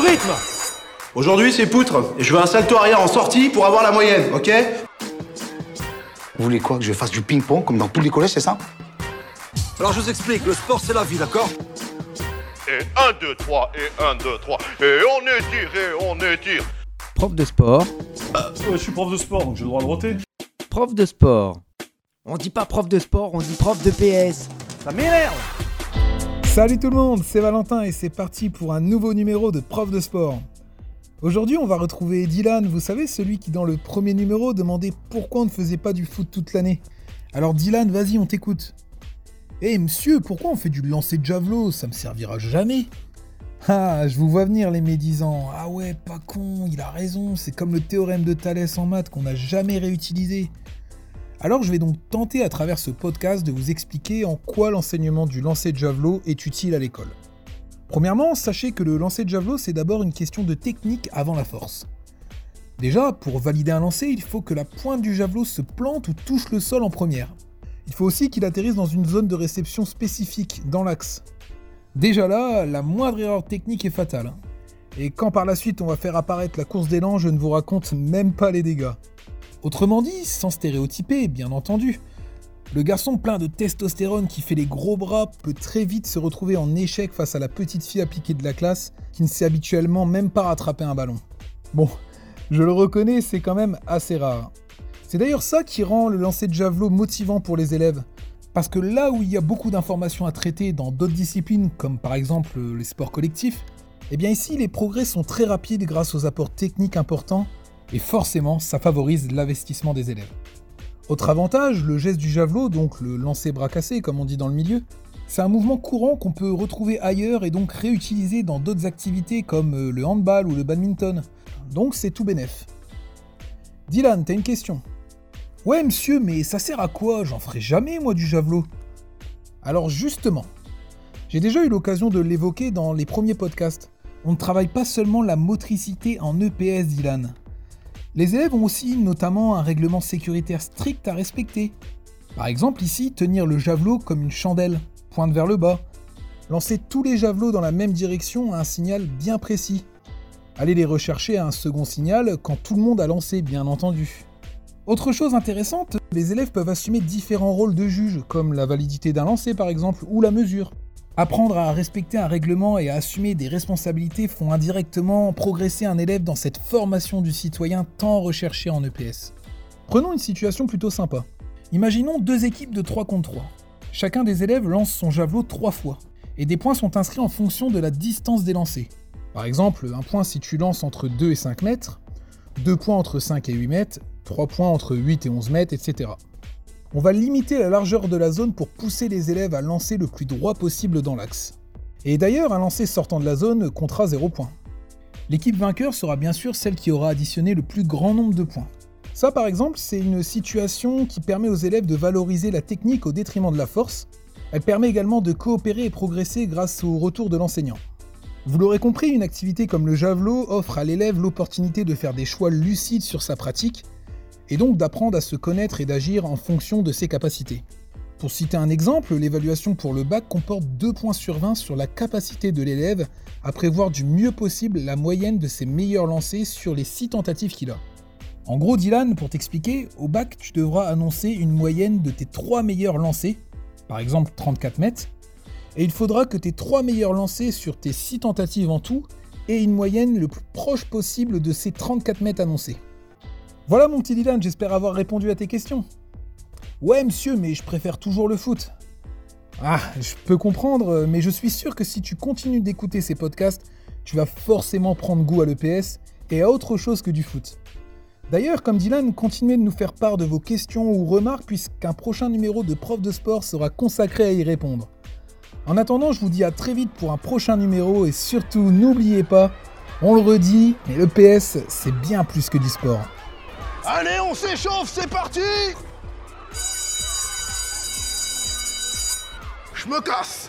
rythme Aujourd'hui, c'est poutre, et je veux un salto arrière en sortie pour avoir la moyenne, ok Vous voulez quoi? Que je fasse du ping-pong comme dans tous les collèges, c'est ça? Alors je vous explique, le sport c'est la vie, d'accord? Et 1, 2, 3, et 1, 2, 3, et on étire, et on étire. Prof de sport. Ouais, je suis prof de sport, donc j'ai le droit de roter. Prof de sport. On dit pas prof de sport, on dit prof de PS. Ça m'énerve Salut tout le monde, c'est Valentin et c'est parti pour un nouveau numéro de Prof de sport. Aujourd'hui, on va retrouver Dylan, vous savez, celui qui dans le premier numéro demandait pourquoi on ne faisait pas du foot toute l'année. Alors Dylan, vas-y, on t'écoute. Eh monsieur, pourquoi on fait du lancer de javelot? Ça me servira jamais. Ah, je vous vois venir les médisants. Ah ouais, pas con, il a raison, c'est comme le théorème de Thalès en maths qu'on n'a jamais réutilisé. Alors je vais donc tenter à travers ce podcast de vous expliquer en quoi l'enseignement du lancer de javelot est utile à l'école. Premièrement, sachez que le lancer de javelot c'est d'abord une question de technique avant la force. Déjà, pour valider un lancer, il faut que la pointe du javelot se plante ou touche le sol en première. Il faut aussi qu'il atterrisse dans une zone de réception spécifique, dans l'axe. Déjà là, la moindre erreur technique est fatale. Et quand par la suite on va faire apparaître la course d'élan, je ne vous raconte même pas les dégâts. Autrement dit, sans stéréotyper, bien entendu, le garçon plein de testostérone qui fait les gros bras peut très vite se retrouver en échec face à la petite fille appliquée de la classe qui ne sait habituellement même pas rattraper un ballon. Bon, je le reconnais, c'est quand même assez rare. C'est d'ailleurs ça qui rend le lancer de javelot motivant pour les élèves. Parce que là où il y a beaucoup d'informations à traiter dans d'autres disciplines, comme par exemple les sports collectifs, eh bien ici les progrès sont très rapides grâce aux apports techniques importants, et forcément ça favorise l'investissement des élèves. Autre avantage, le geste du javelot, donc le lancer bras cassé comme on dit dans le milieu, c'est un mouvement courant qu'on peut retrouver ailleurs et donc réutiliser dans d'autres activités comme euh, le handball ou le badminton. Donc c'est tout bénef. Dylan, t'as une question Ouais monsieur, mais ça sert à quoi? J'en ferai jamais moi du javelot. Alors justement, j'ai déjà eu l'occasion de l'évoquer dans les premiers podcasts. On ne travaille pas seulement la motricité en EPS, Dylan. Les élèves ont aussi notamment un règlement sécuritaire strict à respecter. Par exemple ici, tenir le javelot comme une chandelle, pointe vers le bas. Lancer tous les javelots dans la même direction à un signal bien précis. Aller les rechercher à un second signal quand tout le monde a lancé, bien entendu. Autre chose intéressante, les élèves peuvent assumer différents rôles de juge, comme la validité d'un lancer par exemple, ou la mesure. Apprendre à respecter un règlement et à assumer des responsabilités font indirectement progresser un élève dans cette formation du citoyen tant recherchée en EPS. Prenons une situation plutôt sympa. Imaginons deux équipes de 3 contre 3. Chacun des élèves lance son javelot 3 fois, et des points sont inscrits en fonction de la distance des lancers. Par exemple, un point si tu lances entre 2 et 5 mètres, 2 points entre 5 et 8 mètres, 3 points entre 8 et 11 mètres, etc. On va limiter la largeur de la zone pour pousser les élèves à lancer le plus droit possible dans l'axe. Et d'ailleurs, un lancer sortant de la zone comptera 0 points. L'équipe vainqueur sera bien sûr celle qui aura additionné le plus grand nombre de points. Ça par exemple, c'est une situation qui permet aux élèves de valoriser la technique au détriment de la force. Elle permet également de coopérer et progresser grâce au retour de l'enseignant. Vous l'aurez compris, une activité comme le javelot offre à l'élève l'opportunité de faire des choix lucides sur sa pratique et donc d'apprendre à se connaître et d'agir en fonction de ses capacités. Pour citer un exemple, l'évaluation pour le bac comporte 2 points sur 20 sur la capacité de l'élève à prévoir du mieux possible la moyenne de ses meilleurs lancers sur les 6 tentatives qu'il a. En gros, Dylan, pour t'expliquer, au bac, tu devras annoncer une moyenne de tes 3 meilleurs lancers, par exemple 34 mètres, et il faudra que tes 3 meilleurs lancers sur tes 6 tentatives en tout aient une moyenne le plus proche possible de ces 34 mètres annoncés. Voilà mon petit Dylan, j'espère avoir répondu à tes questions. Ouais monsieur, mais je préfère toujours le foot. Ah, je peux comprendre, mais je suis sûr que si tu continues d'écouter ces podcasts, tu vas forcément prendre goût à l'EPS et à autre chose que du foot. D'ailleurs, comme Dylan, continuez de nous faire part de vos questions ou remarques puisqu'un prochain numéro de Prof de sport sera consacré à y répondre. En attendant, je vous dis à très vite pour un prochain numéro et surtout n'oubliez pas, on le redit, mais l'EPS c'est bien plus que du sport. Allez, on s'échauffe, c'est parti! Je me casse